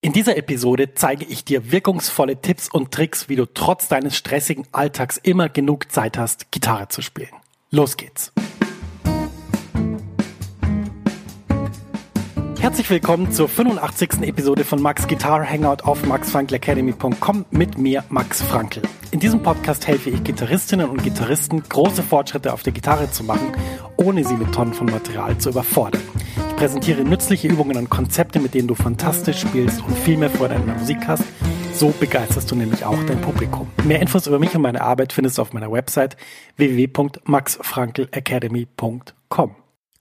In dieser Episode zeige ich dir wirkungsvolle Tipps und Tricks, wie du trotz deines stressigen Alltags immer genug Zeit hast, Gitarre zu spielen. Los geht's! Herzlich willkommen zur 85. Episode von Max Guitar Hangout auf maxfrankelacademy.com mit mir, Max Frankl. In diesem Podcast helfe ich Gitarristinnen und Gitarristen, große Fortschritte auf der Gitarre zu machen, ohne sie mit Tonnen von Material zu überfordern präsentiere nützliche Übungen und Konzepte, mit denen du fantastisch spielst und viel mehr Freude an der Musik hast. So begeisterst du nämlich auch dein Publikum. Mehr Infos über mich und meine Arbeit findest du auf meiner Website www.maxfrankelacademy.com.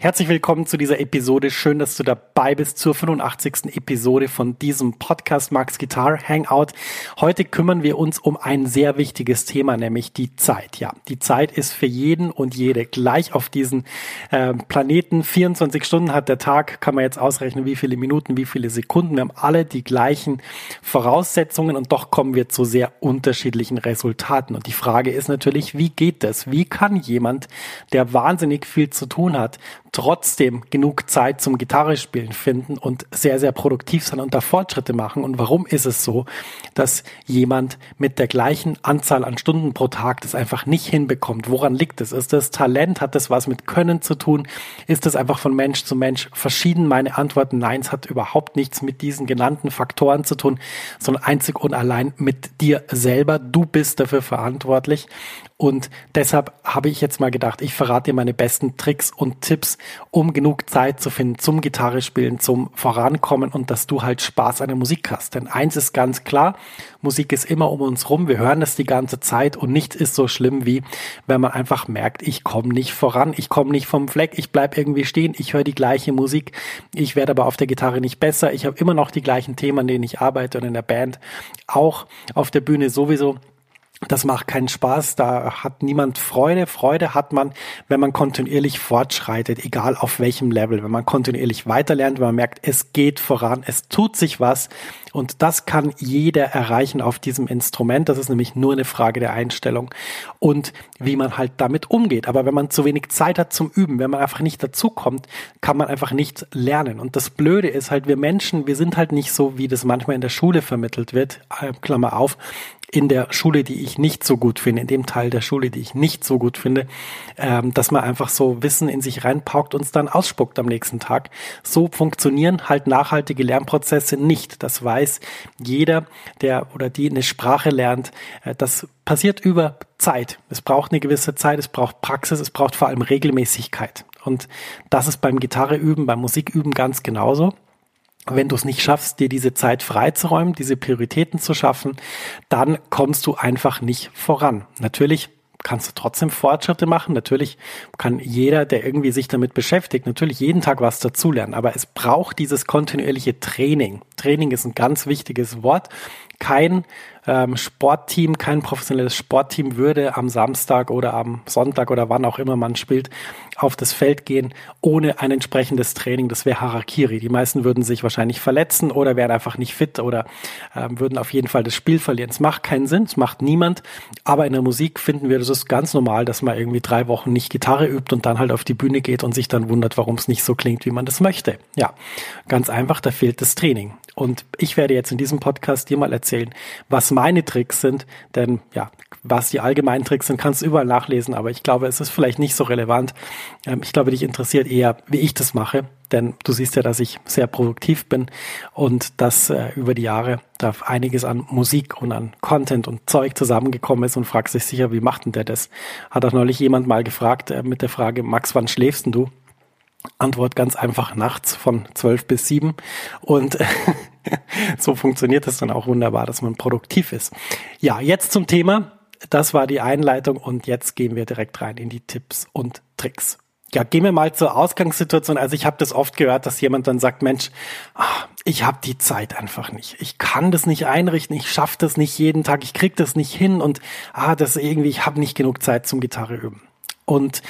Herzlich willkommen zu dieser Episode. Schön, dass du dabei bist zur 85. Episode von diesem Podcast Max Guitar Hangout. Heute kümmern wir uns um ein sehr wichtiges Thema, nämlich die Zeit. Ja, die Zeit ist für jeden und jede gleich auf diesen äh, Planeten. 24 Stunden hat der Tag, kann man jetzt ausrechnen, wie viele Minuten, wie viele Sekunden. Wir haben alle die gleichen Voraussetzungen und doch kommen wir zu sehr unterschiedlichen Resultaten. Und die Frage ist natürlich, wie geht das? Wie kann jemand, der wahnsinnig viel zu tun hat, trotzdem genug Zeit zum Gitarrespielen finden und sehr, sehr produktiv sein und da Fortschritte machen. Und warum ist es so, dass jemand mit der gleichen Anzahl an Stunden pro Tag das einfach nicht hinbekommt? Woran liegt es? Ist das Talent? Hat das was mit Können zu tun? Ist das einfach von Mensch zu Mensch verschieden? Meine Antwort, nein, es hat überhaupt nichts mit diesen genannten Faktoren zu tun, sondern einzig und allein mit dir selber. Du bist dafür verantwortlich. Und deshalb habe ich jetzt mal gedacht, ich verrate dir meine besten Tricks und Tipps, um genug Zeit zu finden zum Gitarre spielen, zum Vorankommen und dass du halt Spaß an der Musik hast. Denn eins ist ganz klar, Musik ist immer um uns rum, wir hören das die ganze Zeit und nichts ist so schlimm wie, wenn man einfach merkt, ich komme nicht voran, ich komme nicht vom Fleck, ich bleib irgendwie stehen, ich höre die gleiche Musik, ich werde aber auf der Gitarre nicht besser, ich habe immer noch die gleichen Themen, an denen ich arbeite und in der Band auch auf der Bühne sowieso. Das macht keinen Spaß, da hat niemand Freude. Freude hat man, wenn man kontinuierlich fortschreitet, egal auf welchem Level, wenn man kontinuierlich weiterlernt, wenn man merkt, es geht voran, es tut sich was und das kann jeder erreichen auf diesem Instrument. Das ist nämlich nur eine Frage der Einstellung und wie man halt damit umgeht. Aber wenn man zu wenig Zeit hat zum Üben, wenn man einfach nicht dazukommt, kann man einfach nicht lernen. Und das Blöde ist halt, wir Menschen, wir sind halt nicht so, wie das manchmal in der Schule vermittelt wird, äh, Klammer auf, in der Schule, die ich nicht so gut finde, in dem Teil der Schule, die ich nicht so gut finde, ähm, dass man einfach so Wissen in sich reinpaukt und es dann ausspuckt am nächsten Tag. So funktionieren halt nachhaltige Lernprozesse nicht. Das weiß jeder, der oder die eine Sprache lernt. Äh, das passiert über Zeit. Es braucht eine gewisse Zeit, es braucht Praxis, es braucht vor allem Regelmäßigkeit. Und das ist beim Gitarreüben, beim Musiküben ganz genauso wenn du es nicht schaffst, dir diese Zeit freizuräumen, diese Prioritäten zu schaffen, dann kommst du einfach nicht voran. Natürlich kannst du trotzdem Fortschritte machen. Natürlich kann jeder, der irgendwie sich damit beschäftigt, natürlich jeden Tag was dazulernen. Aber es braucht dieses kontinuierliche Training. Training ist ein ganz wichtiges Wort. Kein ähm, Sportteam, kein professionelles Sportteam würde am Samstag oder am Sonntag oder wann auch immer man spielt, auf das Feld gehen ohne ein entsprechendes Training. Das wäre Harakiri. Die meisten würden sich wahrscheinlich verletzen oder wären einfach nicht fit oder ähm, würden auf jeden Fall das Spiel verlieren. Es macht keinen Sinn, es macht niemand. Aber in der Musik finden wir, das ist ganz normal, dass man irgendwie drei Wochen nicht Gitarre übt und dann halt auf die Bühne geht und sich dann wundert, warum es nicht so klingt, wie man das möchte. Ja, ganz einfach, da fehlt das Training. Und ich werde jetzt in diesem Podcast dir mal erzählen, was meine Tricks sind. Denn ja, was die allgemeinen Tricks sind, kannst du überall nachlesen. Aber ich glaube, es ist vielleicht nicht so relevant. Ähm, ich glaube, dich interessiert eher, wie ich das mache. Denn du siehst ja, dass ich sehr produktiv bin und dass äh, über die Jahre da einiges an Musik und an Content und Zeug zusammengekommen ist und fragst dich sicher, wie macht denn der das? Hat auch neulich jemand mal gefragt äh, mit der Frage, Max, wann schläfst denn du? Antwort ganz einfach nachts von zwölf bis sieben. Und so funktioniert es dann auch wunderbar, dass man produktiv ist. Ja, jetzt zum Thema. Das war die Einleitung und jetzt gehen wir direkt rein in die Tipps und Tricks. Ja, gehen wir mal zur Ausgangssituation. Also ich habe das oft gehört, dass jemand dann sagt, Mensch, ach, ich habe die Zeit einfach nicht. Ich kann das nicht einrichten, ich schaffe das nicht jeden Tag, ich krieg das nicht hin und ah, das irgendwie, ich habe nicht genug Zeit zum Gitarre üben. Und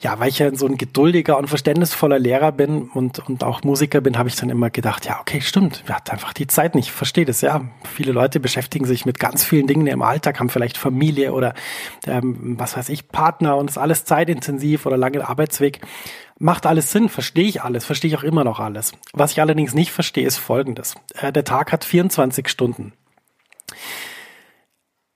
ja, weil ich ja so ein geduldiger und verständnisvoller Lehrer bin und, und auch Musiker bin, habe ich dann immer gedacht, ja, okay, stimmt, wir hatten einfach die Zeit nicht. Verstehe das, ja. Viele Leute beschäftigen sich mit ganz vielen Dingen im Alltag, haben vielleicht Familie oder ähm, was weiß ich, Partner und ist alles zeitintensiv oder lange Arbeitsweg. Macht alles Sinn, verstehe ich alles, verstehe ich auch immer noch alles. Was ich allerdings nicht verstehe, ist Folgendes. Äh, der Tag hat 24 Stunden.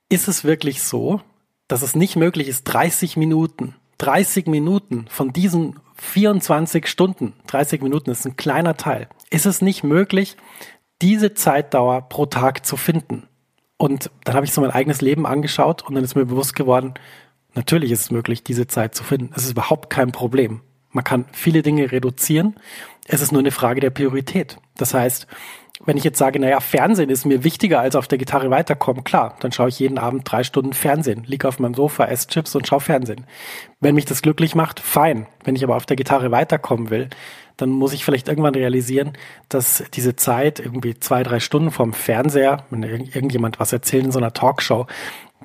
Ist es wirklich so, dass es nicht möglich ist, 30 Minuten 30 Minuten von diesen 24 Stunden, 30 Minuten ist ein kleiner Teil, ist es nicht möglich, diese Zeitdauer pro Tag zu finden. Und dann habe ich so mein eigenes Leben angeschaut und dann ist mir bewusst geworden, natürlich ist es möglich, diese Zeit zu finden. Es ist überhaupt kein Problem. Man kann viele Dinge reduzieren. Es ist nur eine Frage der Priorität. Das heißt, wenn ich jetzt sage, naja, Fernsehen ist mir wichtiger als auf der Gitarre weiterkommen, klar, dann schaue ich jeden Abend drei Stunden Fernsehen, liege auf meinem Sofa, esse Chips und schaue Fernsehen. Wenn mich das glücklich macht, fein. Wenn ich aber auf der Gitarre weiterkommen will, dann muss ich vielleicht irgendwann realisieren, dass diese Zeit, irgendwie zwei, drei Stunden vorm Fernseher, wenn irgendjemand was erzählt in so einer Talkshow,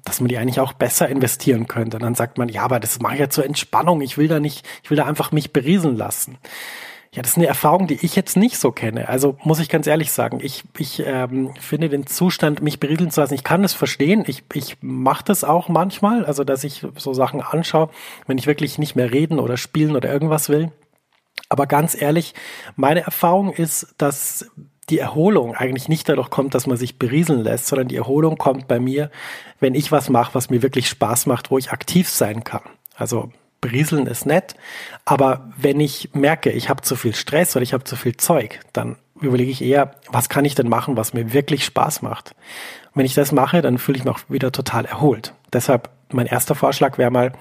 dass man die eigentlich auch besser investieren könnte. Und dann sagt man, ja, aber das mache ich ja zur Entspannung. Ich will da nicht, ich will da einfach mich berieseln lassen. Ja, das ist eine Erfahrung, die ich jetzt nicht so kenne. Also muss ich ganz ehrlich sagen, ich, ich ähm, finde den Zustand, mich berieseln zu lassen, ich kann das verstehen. Ich, ich mache das auch manchmal, also dass ich so Sachen anschaue, wenn ich wirklich nicht mehr reden oder spielen oder irgendwas will. Aber ganz ehrlich, meine Erfahrung ist, dass die Erholung eigentlich nicht dadurch kommt, dass man sich berieseln lässt, sondern die Erholung kommt bei mir, wenn ich was mache, was mir wirklich Spaß macht, wo ich aktiv sein kann. Also Berieseln ist nett, aber wenn ich merke, ich habe zu viel Stress oder ich habe zu viel Zeug, dann überlege ich eher, was kann ich denn machen, was mir wirklich Spaß macht. Und wenn ich das mache, dann fühle ich mich auch wieder total erholt. Deshalb mein erster Vorschlag wäre mal,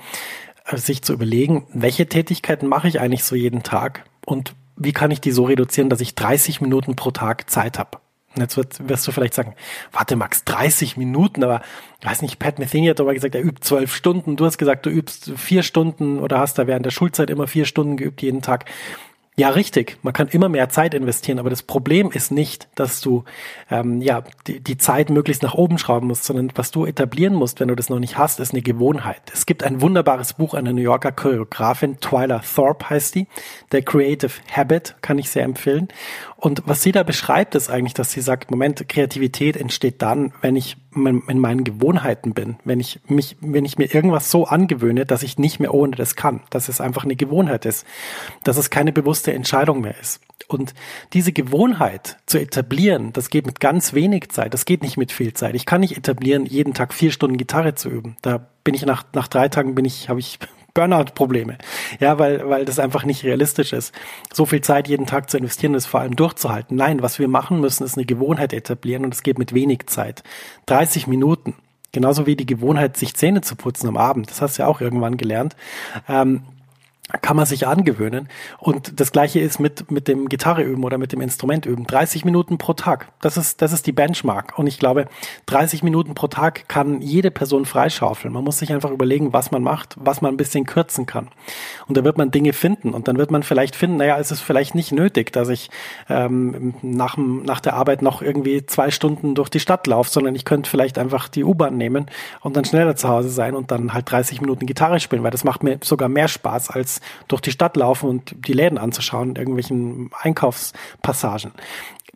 äh, sich zu überlegen, welche Tätigkeiten mache ich eigentlich so jeden Tag und wie kann ich die so reduzieren, dass ich 30 Minuten pro Tag Zeit habe. Und jetzt wirst du vielleicht sagen, warte Max, 30 Minuten, aber ich weiß nicht, Pat Metheny hat aber gesagt, er übt zwölf Stunden. Du hast gesagt, du übst vier Stunden oder hast da während der Schulzeit immer vier Stunden geübt jeden Tag. Ja, richtig. Man kann immer mehr Zeit investieren, aber das Problem ist nicht, dass du ähm, ja die, die Zeit möglichst nach oben schrauben musst, sondern was du etablieren musst, wenn du das noch nicht hast, ist eine Gewohnheit. Es gibt ein wunderbares Buch einer New Yorker Choreografin, Twyla Thorpe heißt die, der Creative Habit, kann ich sehr empfehlen. Und was sie da beschreibt, ist eigentlich, dass sie sagt, Moment, Kreativität entsteht dann, wenn ich in meinen Gewohnheiten bin, wenn ich mich, wenn ich mir irgendwas so angewöhne, dass ich nicht mehr ohne das kann, dass es einfach eine Gewohnheit ist, dass es keine bewusste Entscheidung mehr ist. Und diese Gewohnheit zu etablieren, das geht mit ganz wenig Zeit, das geht nicht mit viel Zeit. Ich kann nicht etablieren, jeden Tag vier Stunden Gitarre zu üben. Da bin ich nach, nach drei Tagen bin ich, habe ich Burnout-Probleme. Ja, weil, weil das einfach nicht realistisch ist. So viel Zeit jeden Tag zu investieren, das vor allem durchzuhalten. Nein, was wir machen müssen, ist eine Gewohnheit etablieren und es geht mit wenig Zeit. 30 Minuten. Genauso wie die Gewohnheit, sich Zähne zu putzen am Abend. Das hast du ja auch irgendwann gelernt. Ähm, kann man sich angewöhnen. Und das gleiche ist mit, mit dem Gitarre üben oder mit dem Instrument üben. 30 Minuten pro Tag. Das ist, das ist die Benchmark. Und ich glaube, 30 Minuten pro Tag kann jede Person freischaufeln. Man muss sich einfach überlegen, was man macht, was man ein bisschen kürzen kann. Und da wird man Dinge finden. Und dann wird man vielleicht finden, naja, es ist vielleicht nicht nötig, dass ich ähm, nach, nach der Arbeit noch irgendwie zwei Stunden durch die Stadt laufe, sondern ich könnte vielleicht einfach die U-Bahn nehmen und dann schneller zu Hause sein und dann halt 30 Minuten Gitarre spielen, weil das macht mir sogar mehr Spaß als durch die Stadt laufen und die Läden anzuschauen, irgendwelchen Einkaufspassagen.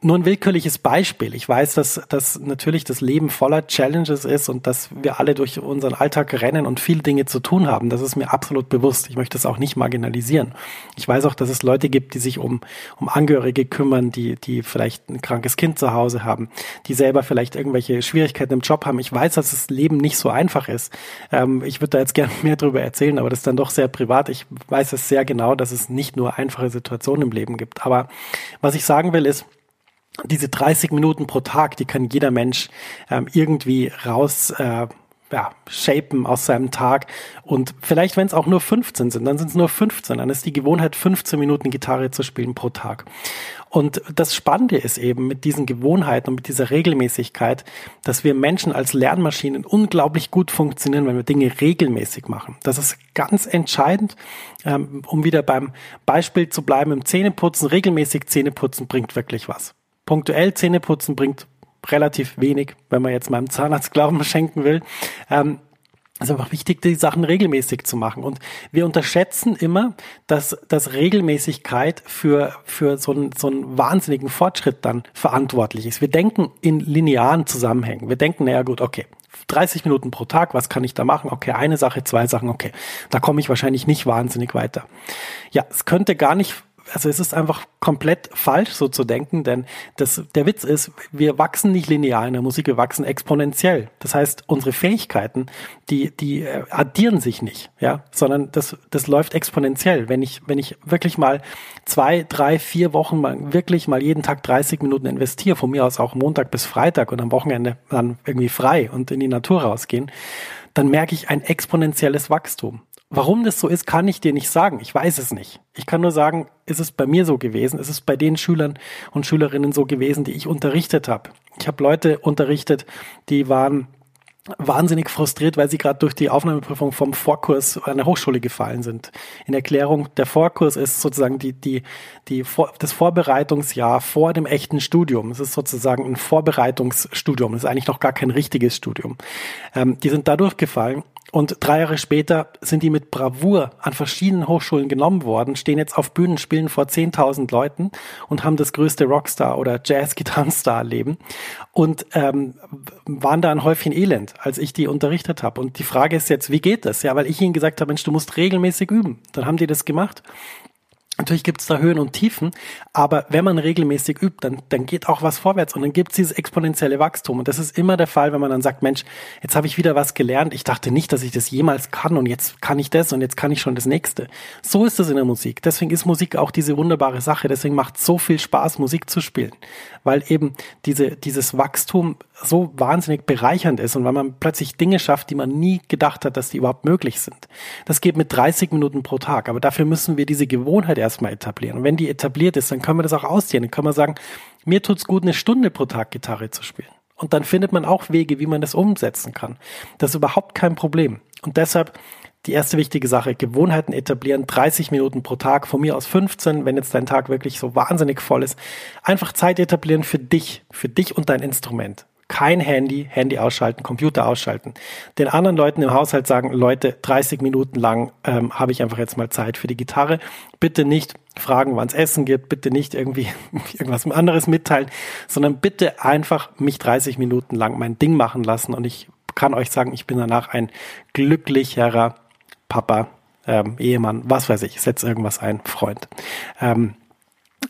Nur ein willkürliches Beispiel. Ich weiß, dass, dass natürlich das Leben voller Challenges ist und dass wir alle durch unseren Alltag rennen und viele Dinge zu tun haben. Das ist mir absolut bewusst. Ich möchte es auch nicht marginalisieren. Ich weiß auch, dass es Leute gibt, die sich um, um Angehörige kümmern, die, die vielleicht ein krankes Kind zu Hause haben, die selber vielleicht irgendwelche Schwierigkeiten im Job haben. Ich weiß, dass das Leben nicht so einfach ist. Ähm, ich würde da jetzt gerne mehr darüber erzählen, aber das ist dann doch sehr privat. Ich weiß es sehr genau, dass es nicht nur einfache Situationen im Leben gibt. Aber was ich sagen will, ist, diese 30 Minuten pro Tag, die kann jeder Mensch ähm, irgendwie raus äh, ja, shapen aus seinem Tag. Und vielleicht, wenn es auch nur 15 sind, dann sind es nur 15. Dann ist die Gewohnheit, 15 Minuten Gitarre zu spielen pro Tag. Und das Spannende ist eben mit diesen Gewohnheiten und mit dieser Regelmäßigkeit, dass wir Menschen als Lernmaschinen unglaublich gut funktionieren, wenn wir Dinge regelmäßig machen. Das ist ganz entscheidend, ähm, um wieder beim Beispiel zu bleiben, im Zähneputzen, regelmäßig Zähneputzen bringt wirklich was punktuell Zähne putzen bringt relativ wenig, wenn man jetzt meinem Zahnarzt Glauben schenken will. Ähm, es ist einfach wichtig, die Sachen regelmäßig zu machen. Und wir unterschätzen immer, dass, dass Regelmäßigkeit für, für so, einen, so einen wahnsinnigen Fortschritt dann verantwortlich ist. Wir denken in linearen Zusammenhängen. Wir denken, naja gut, okay, 30 Minuten pro Tag, was kann ich da machen? Okay, eine Sache, zwei Sachen, okay. Da komme ich wahrscheinlich nicht wahnsinnig weiter. Ja, es könnte gar nicht also es ist einfach komplett falsch, so zu denken, denn das, der Witz ist, wir wachsen nicht linear in der Musik, wir wachsen exponentiell. Das heißt, unsere Fähigkeiten, die, die äh, addieren sich nicht, ja, sondern das, das läuft exponentiell. Wenn ich, wenn ich wirklich mal zwei, drei, vier Wochen mal wirklich mal jeden Tag 30 Minuten investiere, von mir aus auch Montag bis Freitag und am Wochenende dann irgendwie frei und in die Natur rausgehen, dann merke ich ein exponentielles Wachstum. Warum das so ist, kann ich dir nicht sagen. Ich weiß es nicht. Ich kann nur sagen, ist es bei mir so gewesen, ist es bei den Schülern und Schülerinnen so gewesen, die ich unterrichtet habe. Ich habe Leute unterrichtet, die waren wahnsinnig frustriert, weil sie gerade durch die Aufnahmeprüfung vom Vorkurs an der Hochschule gefallen sind. In Erklärung, der Vorkurs ist sozusagen die, die, die, das Vorbereitungsjahr vor dem echten Studium. Es ist sozusagen ein Vorbereitungsstudium. Es ist eigentlich noch gar kein richtiges Studium. Ähm, die sind da durchgefallen und drei Jahre später sind die mit Bravour an verschiedenen Hochschulen genommen worden, stehen jetzt auf Bühnen, spielen vor 10.000 Leuten und haben das größte Rockstar- oder Jazz-Gitarrenstar-Leben und ähm, waren da ein Häufchen Elend, als ich die unterrichtet habe. Und die Frage ist jetzt, wie geht das? Ja, weil ich ihnen gesagt habe, Mensch, du musst regelmäßig üben. Dann haben die das gemacht Natürlich gibt es da Höhen und Tiefen, aber wenn man regelmäßig übt, dann, dann geht auch was vorwärts und dann gibt es dieses exponentielle Wachstum. Und das ist immer der Fall, wenn man dann sagt, Mensch, jetzt habe ich wieder was gelernt. Ich dachte nicht, dass ich das jemals kann und jetzt kann ich das und jetzt kann ich schon das nächste. So ist es in der Musik. Deswegen ist Musik auch diese wunderbare Sache. Deswegen macht so viel Spaß, Musik zu spielen, weil eben diese, dieses Wachstum so wahnsinnig bereichernd ist und weil man plötzlich Dinge schafft, die man nie gedacht hat, dass die überhaupt möglich sind. Das geht mit 30 Minuten pro Tag, aber dafür müssen wir diese Gewohnheit erstmal etablieren. Und wenn die etabliert ist, dann können wir das auch ausdehnen. Dann können wir sagen, mir tut's gut, eine Stunde pro Tag Gitarre zu spielen. Und dann findet man auch Wege, wie man das umsetzen kann. Das ist überhaupt kein Problem. Und deshalb die erste wichtige Sache, Gewohnheiten etablieren, 30 Minuten pro Tag, von mir aus 15, wenn jetzt dein Tag wirklich so wahnsinnig voll ist. Einfach Zeit etablieren für dich, für dich und dein Instrument kein Handy, Handy ausschalten, Computer ausschalten. Den anderen Leuten im Haushalt sagen, Leute, 30 Minuten lang ähm, habe ich einfach jetzt mal Zeit für die Gitarre. Bitte nicht fragen, wann es Essen gibt, bitte nicht irgendwie irgendwas anderes mitteilen, sondern bitte einfach mich 30 Minuten lang mein Ding machen lassen und ich kann euch sagen, ich bin danach ein glücklicherer Papa, ähm, Ehemann, was weiß ich, setz irgendwas ein, Freund. Ähm,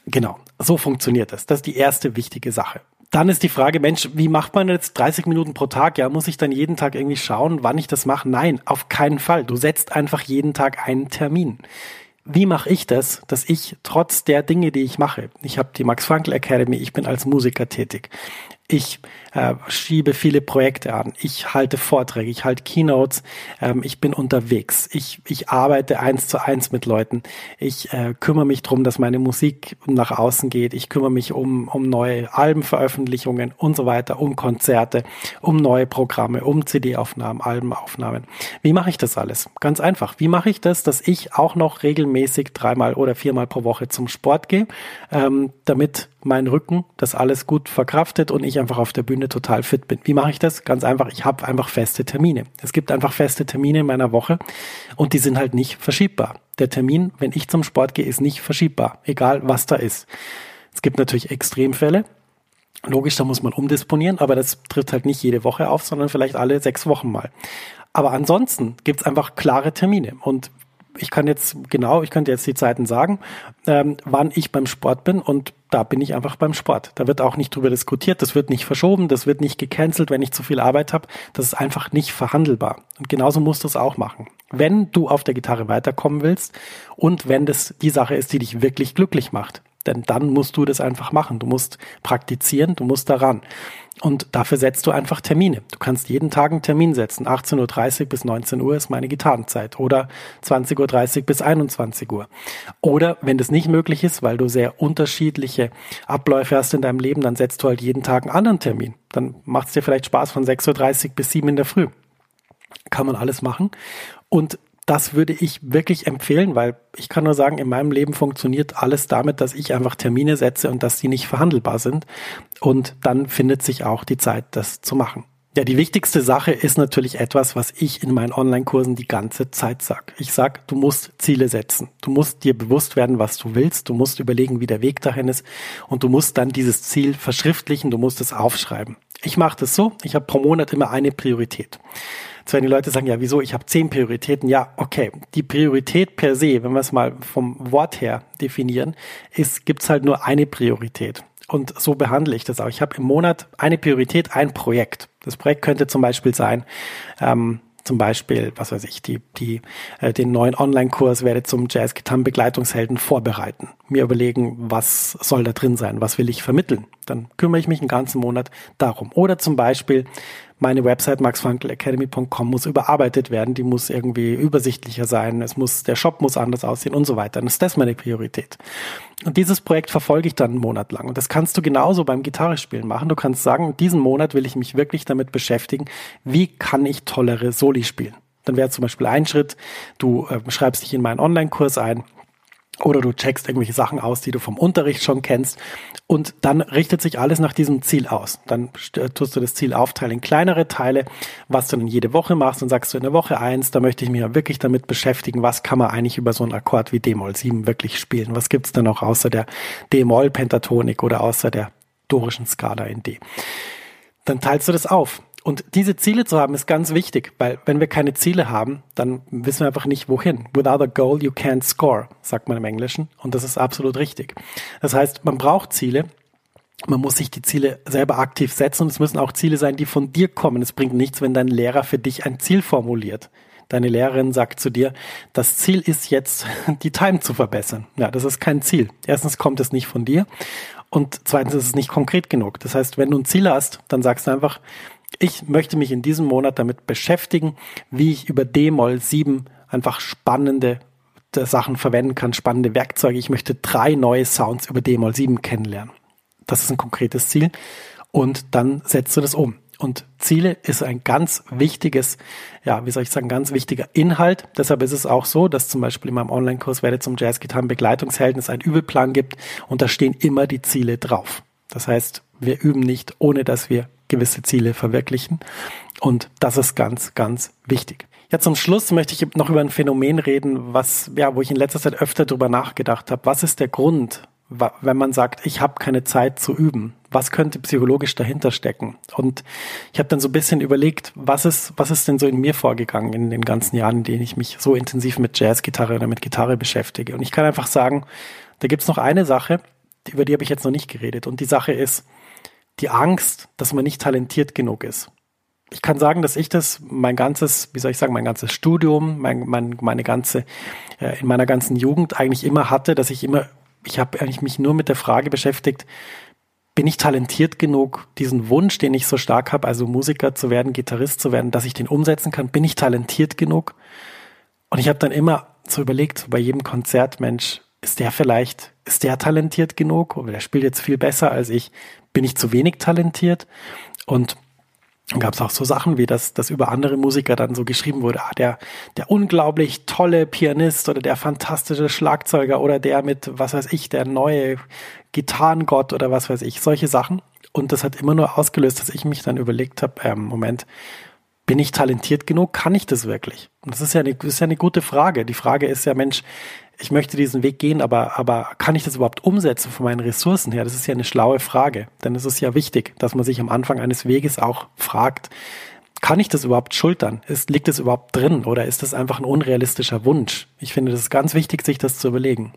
genau, so funktioniert das. Das ist die erste wichtige Sache. Dann ist die Frage, Mensch, wie macht man jetzt 30 Minuten pro Tag? Ja, muss ich dann jeden Tag irgendwie schauen, wann ich das mache? Nein, auf keinen Fall. Du setzt einfach jeden Tag einen Termin. Wie mache ich das, dass ich trotz der Dinge, die ich mache, ich habe die Max Frankl Academy, ich bin als Musiker tätig. Ich äh, schiebe viele Projekte an. Ich halte Vorträge, ich halte Keynotes. Ähm, ich bin unterwegs. Ich, ich arbeite eins zu eins mit Leuten. Ich äh, kümmere mich drum, dass meine Musik nach außen geht. Ich kümmere mich um, um neue Albenveröffentlichungen und so weiter, um Konzerte, um neue Programme, um CD-Aufnahmen, Albenaufnahmen. Wie mache ich das alles? Ganz einfach. Wie mache ich das, dass ich auch noch regelmäßig dreimal oder viermal pro Woche zum Sport gehe, ähm, damit mein Rücken das alles gut verkraftet und ich einfach auf der Bühne total fit bin. Wie mache ich das? Ganz einfach, ich habe einfach feste Termine. Es gibt einfach feste Termine in meiner Woche und die sind halt nicht verschiebbar. Der Termin, wenn ich zum Sport gehe, ist nicht verschiebbar, egal was da ist. Es gibt natürlich Extremfälle. Logisch, da muss man umdisponieren, aber das tritt halt nicht jede Woche auf, sondern vielleicht alle sechs Wochen mal. Aber ansonsten gibt's einfach klare Termine. Und ich kann jetzt genau, ich könnte jetzt die Zeiten sagen, ähm, wann ich beim Sport bin und da bin ich einfach beim Sport. Da wird auch nicht drüber diskutiert, das wird nicht verschoben, das wird nicht gecancelt, wenn ich zu viel Arbeit habe. Das ist einfach nicht verhandelbar. Und genauso musst du es auch machen. Wenn du auf der Gitarre weiterkommen willst und wenn das die Sache ist, die dich wirklich glücklich macht, denn dann musst du das einfach machen. Du musst praktizieren, du musst daran. Und dafür setzt du einfach Termine. Du kannst jeden Tag einen Termin setzen. 18.30 Uhr bis 19 Uhr ist meine Gitarrenzeit. Oder 20.30 Uhr bis 21 Uhr. Oder wenn das nicht möglich ist, weil du sehr unterschiedliche Abläufe hast in deinem Leben, dann setzt du halt jeden Tag einen anderen Termin. Dann macht es dir vielleicht Spaß von 6.30 Uhr bis 7 in der Früh. Kann man alles machen. Und das würde ich wirklich empfehlen, weil ich kann nur sagen, in meinem Leben funktioniert alles damit, dass ich einfach Termine setze und dass die nicht verhandelbar sind. Und dann findet sich auch die Zeit, das zu machen. Ja, die wichtigste Sache ist natürlich etwas, was ich in meinen Online-Kursen die ganze Zeit sage. Ich sage, du musst Ziele setzen. Du musst dir bewusst werden, was du willst. Du musst überlegen, wie der Weg dahin ist. Und du musst dann dieses Ziel verschriftlichen. Du musst es aufschreiben. Ich mache das so. Ich habe pro Monat immer eine Priorität. Jetzt werden die Leute sagen, ja, wieso, ich habe zehn Prioritäten. Ja, okay. Die Priorität per se, wenn wir es mal vom Wort her definieren, ist, gibt's halt nur eine Priorität. Und so behandle ich das auch. Ich habe im Monat eine Priorität, ein Projekt. Das Projekt könnte zum Beispiel sein, ähm, zum Beispiel, was weiß ich, die, die, äh, den neuen Online-Kurs werde zum Jazz-Gitarren-Begleitungshelden vorbereiten. Mir überlegen, was soll da drin sein, was will ich vermitteln. Dann kümmere ich mich einen ganzen Monat darum. Oder zum Beispiel meine Website maxfrankelacademy.com muss überarbeitet werden, die muss irgendwie übersichtlicher sein, es muss, der Shop muss anders aussehen und so weiter. Und ist das meine Priorität. Und dieses Projekt verfolge ich dann einen Monat lang. Und das kannst du genauso beim Gitarrespielen machen. Du kannst sagen, diesen Monat will ich mich wirklich damit beschäftigen, wie kann ich tollere Soli spielen. Dann wäre zum Beispiel ein Schritt, du äh, schreibst dich in meinen Online-Kurs ein, oder du checkst irgendwelche Sachen aus, die du vom Unterricht schon kennst. Und dann richtet sich alles nach diesem Ziel aus. Dann äh, tust du das Ziel aufteilen in kleinere Teile, was du dann jede Woche machst. Dann sagst du in der Woche eins, da möchte ich mich ja wirklich damit beschäftigen, was kann man eigentlich über so einen Akkord wie D-Moll 7 wirklich spielen? Was gibt's denn noch außer der D-Moll-Pentatonik oder außer der dorischen Skala in D? Dann teilst du das auf. Und diese Ziele zu haben ist ganz wichtig, weil wenn wir keine Ziele haben, dann wissen wir einfach nicht wohin. Without a goal you can't score, sagt man im Englischen. Und das ist absolut richtig. Das heißt, man braucht Ziele. Man muss sich die Ziele selber aktiv setzen und es müssen auch Ziele sein, die von dir kommen. Es bringt nichts, wenn dein Lehrer für dich ein Ziel formuliert. Deine Lehrerin sagt zu dir, das Ziel ist jetzt, die Time zu verbessern. Ja, das ist kein Ziel. Erstens kommt es nicht von dir und zweitens ist es nicht konkret genug. Das heißt, wenn du ein Ziel hast, dann sagst du einfach, ich möchte mich in diesem Monat damit beschäftigen, wie ich über D-Moll 7 einfach spannende äh, Sachen verwenden kann, spannende Werkzeuge. Ich möchte drei neue Sounds über D-Moll 7 kennenlernen. Das ist ein konkretes Ziel. Und dann setzt du das um. Und Ziele ist ein ganz wichtiges, ja, wie soll ich sagen, ganz wichtiger Inhalt. Deshalb ist es auch so, dass zum Beispiel in meinem Online-Kurs werde zum Jazzgitarren Begleitungshelden es einen Übelplan gibt und da stehen immer die Ziele drauf. Das heißt, wir üben nicht, ohne dass wir gewisse Ziele verwirklichen. Und das ist ganz, ganz wichtig. Ja, zum Schluss möchte ich noch über ein Phänomen reden, was, ja, wo ich in letzter Zeit öfter drüber nachgedacht habe. Was ist der Grund, wenn man sagt, ich habe keine Zeit zu üben? Was könnte psychologisch dahinter stecken? Und ich habe dann so ein bisschen überlegt, was ist, was ist denn so in mir vorgegangen in den ganzen Jahren, in denen ich mich so intensiv mit Jazzgitarre oder mit Gitarre beschäftige. Und ich kann einfach sagen, da gibt's noch eine Sache, über die habe ich jetzt noch nicht geredet. Und die Sache ist, die Angst, dass man nicht talentiert genug ist. Ich kann sagen, dass ich das mein ganzes, wie soll ich sagen, mein ganzes Studium, mein, mein, meine ganze, äh, in meiner ganzen Jugend eigentlich immer hatte, dass ich immer, ich habe eigentlich mich nur mit der Frage beschäftigt, bin ich talentiert genug, diesen Wunsch, den ich so stark habe, also Musiker zu werden, Gitarrist zu werden, dass ich den umsetzen kann? Bin ich talentiert genug? Und ich habe dann immer so überlegt, so bei jedem Konzert, Mensch, ist der vielleicht, ist der talentiert genug? Oder der spielt jetzt viel besser als ich. Bin ich zu wenig talentiert? Und gab es auch so Sachen wie, dass, dass über andere Musiker dann so geschrieben wurde, ah, der, der unglaublich tolle Pianist oder der fantastische Schlagzeuger oder der mit, was weiß ich, der neue Gitarrengott oder was weiß ich, solche Sachen. Und das hat immer nur ausgelöst, dass ich mich dann überlegt habe, ähm, Moment, bin ich talentiert genug? Kann ich das wirklich? Und das ist ja eine, das ist ja eine gute Frage. Die Frage ist ja, Mensch, ich möchte diesen Weg gehen, aber, aber kann ich das überhaupt umsetzen von meinen Ressourcen her? Das ist ja eine schlaue Frage. Denn es ist ja wichtig, dass man sich am Anfang eines Weges auch fragt, kann ich das überhaupt schultern? Ist, liegt es überhaupt drin oder ist das einfach ein unrealistischer Wunsch? Ich finde, das ist ganz wichtig, sich das zu überlegen.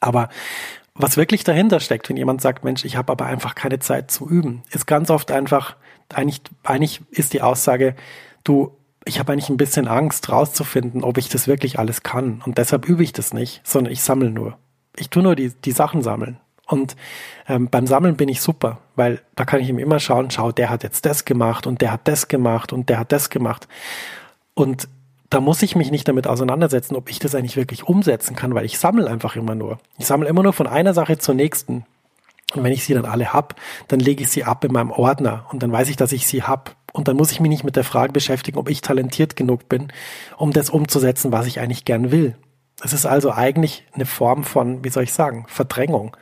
Aber was wirklich dahinter steckt, wenn jemand sagt, Mensch, ich habe aber einfach keine Zeit zu üben, ist ganz oft einfach, eigentlich, eigentlich ist die Aussage, du, ich habe eigentlich ein bisschen Angst, rauszufinden, ob ich das wirklich alles kann. Und deshalb übe ich das nicht, sondern ich sammle nur. Ich tue nur die, die Sachen sammeln. Und ähm, beim Sammeln bin ich super, weil da kann ich ihm immer schauen, schau, der hat jetzt das gemacht und der hat das gemacht und der hat das gemacht. Und da muss ich mich nicht damit auseinandersetzen, ob ich das eigentlich wirklich umsetzen kann, weil ich sammle einfach immer nur. Ich sammle immer nur von einer Sache zur nächsten. Und wenn ich sie dann alle hab, dann lege ich sie ab in meinem Ordner und dann weiß ich, dass ich sie hab. Und dann muss ich mich nicht mit der Frage beschäftigen, ob ich talentiert genug bin, um das umzusetzen, was ich eigentlich gern will. Es ist also eigentlich eine Form von, wie soll ich sagen, Verdrängung.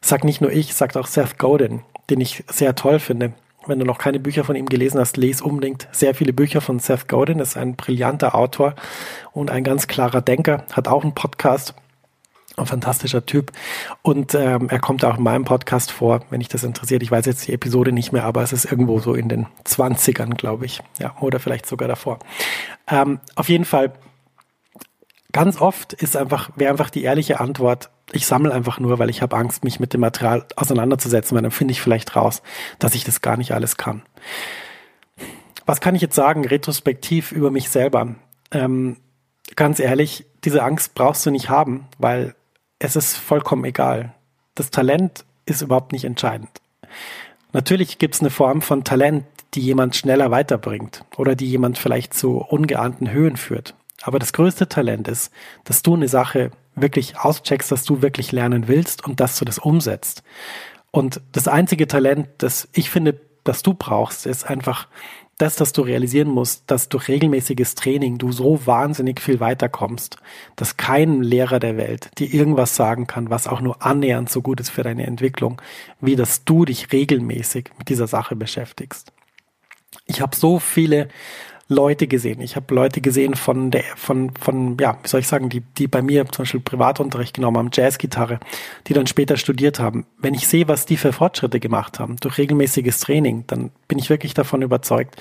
Sagt nicht nur ich, sagt auch Seth Godin, den ich sehr toll finde. Wenn du noch keine Bücher von ihm gelesen hast, lese unbedingt sehr viele Bücher von Seth Godin. ist ein brillanter Autor und ein ganz klarer Denker. Hat auch einen Podcast ein fantastischer Typ. Und ähm, er kommt auch in meinem Podcast vor, wenn dich das interessiert. Ich weiß jetzt die Episode nicht mehr, aber es ist irgendwo so in den 20ern, glaube ich. Ja, oder vielleicht sogar davor. Ähm, auf jeden Fall, ganz oft ist einfach, wäre einfach die ehrliche Antwort, ich sammle einfach nur, weil ich habe Angst, mich mit dem Material auseinanderzusetzen, weil dann finde ich vielleicht raus, dass ich das gar nicht alles kann. Was kann ich jetzt sagen, retrospektiv über mich selber? Ähm, ganz ehrlich, diese Angst brauchst du nicht haben, weil es ist vollkommen egal. Das Talent ist überhaupt nicht entscheidend. Natürlich gibt es eine Form von Talent, die jemand schneller weiterbringt oder die jemand vielleicht zu ungeahnten Höhen führt. Aber das größte Talent ist, dass du eine Sache wirklich auscheckst, dass du wirklich lernen willst und dass du das umsetzt. Und das einzige Talent, das ich finde, das du brauchst, ist einfach das, dass du realisieren musst, dass durch regelmäßiges Training du so wahnsinnig viel weiterkommst, dass kein Lehrer der Welt dir irgendwas sagen kann, was auch nur annähernd so gut ist für deine Entwicklung, wie dass du dich regelmäßig mit dieser Sache beschäftigst. Ich habe so viele Leute gesehen. Ich habe Leute gesehen von der, von, von, ja, wie soll ich sagen, die, die bei mir zum Beispiel Privatunterricht genommen haben, Jazzgitarre, die dann später studiert haben. Wenn ich sehe, was die für Fortschritte gemacht haben durch regelmäßiges Training, dann bin ich wirklich davon überzeugt,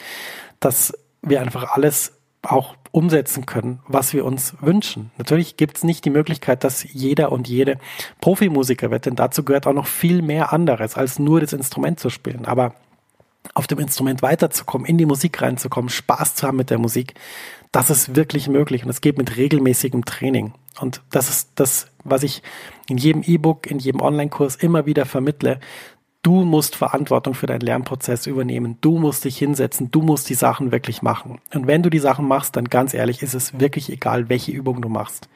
dass wir einfach alles auch umsetzen können, was wir uns wünschen. Natürlich gibt es nicht die Möglichkeit, dass jeder und jede Profimusiker wird, denn dazu gehört auch noch viel mehr anderes, als nur das Instrument zu spielen. Aber auf dem Instrument weiterzukommen, in die Musik reinzukommen, Spaß zu haben mit der Musik, das ist wirklich möglich und es geht mit regelmäßigem Training. Und das ist das, was ich in jedem E-Book, in jedem Online-Kurs immer wieder vermittle, Du musst Verantwortung für deinen Lernprozess übernehmen. Du musst dich hinsetzen. Du musst die Sachen wirklich machen. Und wenn du die Sachen machst, dann ganz ehrlich, ist es wirklich egal, welche Übung du machst.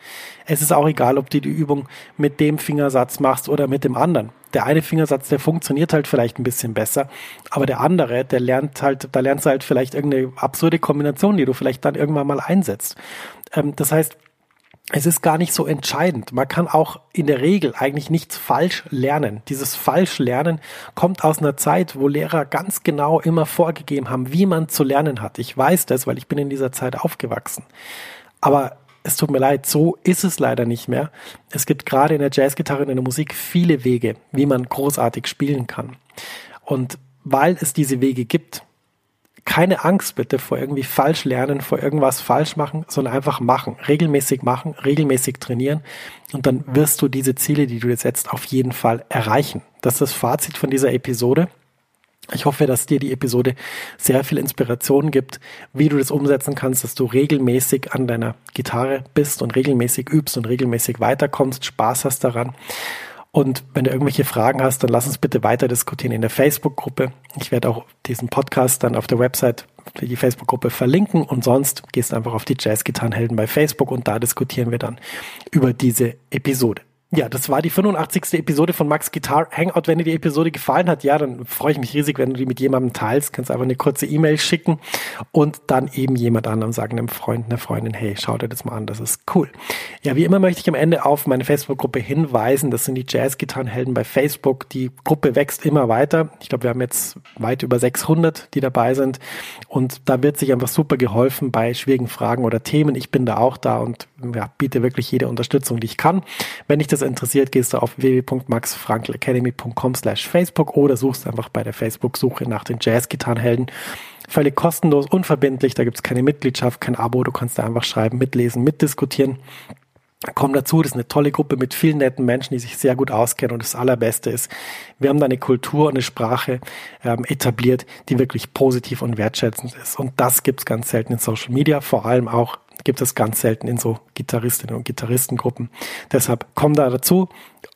Es ist auch egal, ob du die Übung mit dem Fingersatz machst oder mit dem anderen. Der eine Fingersatz, der funktioniert halt vielleicht ein bisschen besser, aber der andere, der lernt halt, da lernst du halt vielleicht irgendeine absurde Kombination, die du vielleicht dann irgendwann mal einsetzt. Ähm, das heißt, es ist gar nicht so entscheidend. Man kann auch in der Regel eigentlich nichts falsch lernen. Dieses falsch lernen kommt aus einer Zeit, wo Lehrer ganz genau immer vorgegeben haben, wie man zu lernen hat. Ich weiß das, weil ich bin in dieser Zeit aufgewachsen. Aber es tut mir leid, so ist es leider nicht mehr. Es gibt gerade in der Jazzgitarre und in der Musik viele Wege, wie man großartig spielen kann. Und weil es diese Wege gibt, keine Angst bitte vor irgendwie falsch lernen, vor irgendwas falsch machen, sondern einfach machen, regelmäßig machen, regelmäßig trainieren und dann wirst du diese Ziele, die du jetzt setzt, auf jeden Fall erreichen. Das ist das Fazit von dieser Episode. Ich hoffe, dass dir die Episode sehr viel Inspiration gibt, wie du das umsetzen kannst, dass du regelmäßig an deiner Gitarre bist und regelmäßig übst und regelmäßig weiterkommst, Spaß hast daran Und wenn du irgendwelche Fragen hast, dann lass uns bitte weiter diskutieren in der Facebook-Gruppe. Ich werde auch diesen Podcast dann auf der Website für die Facebook-Gruppe verlinken und sonst gehst du einfach auf die Jazz-Gitarrenhelden bei Facebook und da diskutieren wir dann über diese Episode. Ja, das war die 85. Episode von Max Guitar Hangout. Wenn dir die Episode gefallen hat, ja, dann freue ich mich riesig, wenn du die mit jemandem teilst. Kannst einfach eine kurze E-Mail schicken und dann eben jemand anderem sagen, einem Freund, einer Freundin, hey, schau dir das mal an, das ist cool. Ja, wie immer möchte ich am Ende auf meine Facebook-Gruppe hinweisen. Das sind die Jazz-Gitarrenhelden bei Facebook. Die Gruppe wächst immer weiter. Ich glaube, wir haben jetzt weit über 600, die dabei sind. Und da wird sich einfach super geholfen bei schwierigen Fragen oder Themen. Ich bin da auch da und ja, biete wirklich jede Unterstützung, die ich kann. Wenn dich das interessiert, gehst du auf www.maxfrankelacademy.com slash Facebook oder suchst einfach bei der Facebook-Suche nach den Jazz-Gitarrenhelden. Völlig kostenlos, unverbindlich, da gibt es keine Mitgliedschaft, kein Abo, du kannst da einfach schreiben, mitlesen, mitdiskutieren. Komm dazu, das ist eine tolle Gruppe mit vielen netten Menschen, die sich sehr gut auskennen und das Allerbeste ist, wir haben da eine Kultur und eine Sprache ähm, etabliert, die wirklich positiv und wertschätzend ist. Und das gibt es ganz selten in Social Media, vor allem auch gibt es ganz selten in so Gitarristinnen und Gitarristengruppen. Deshalb komm da dazu.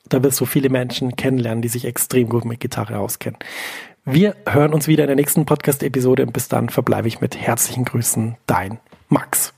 Da wirst du viele Menschen kennenlernen, die sich extrem gut mit Gitarre auskennen. Wir hören uns wieder in der nächsten Podcast-Episode und bis dann verbleibe ich mit herzlichen Grüßen, dein Max.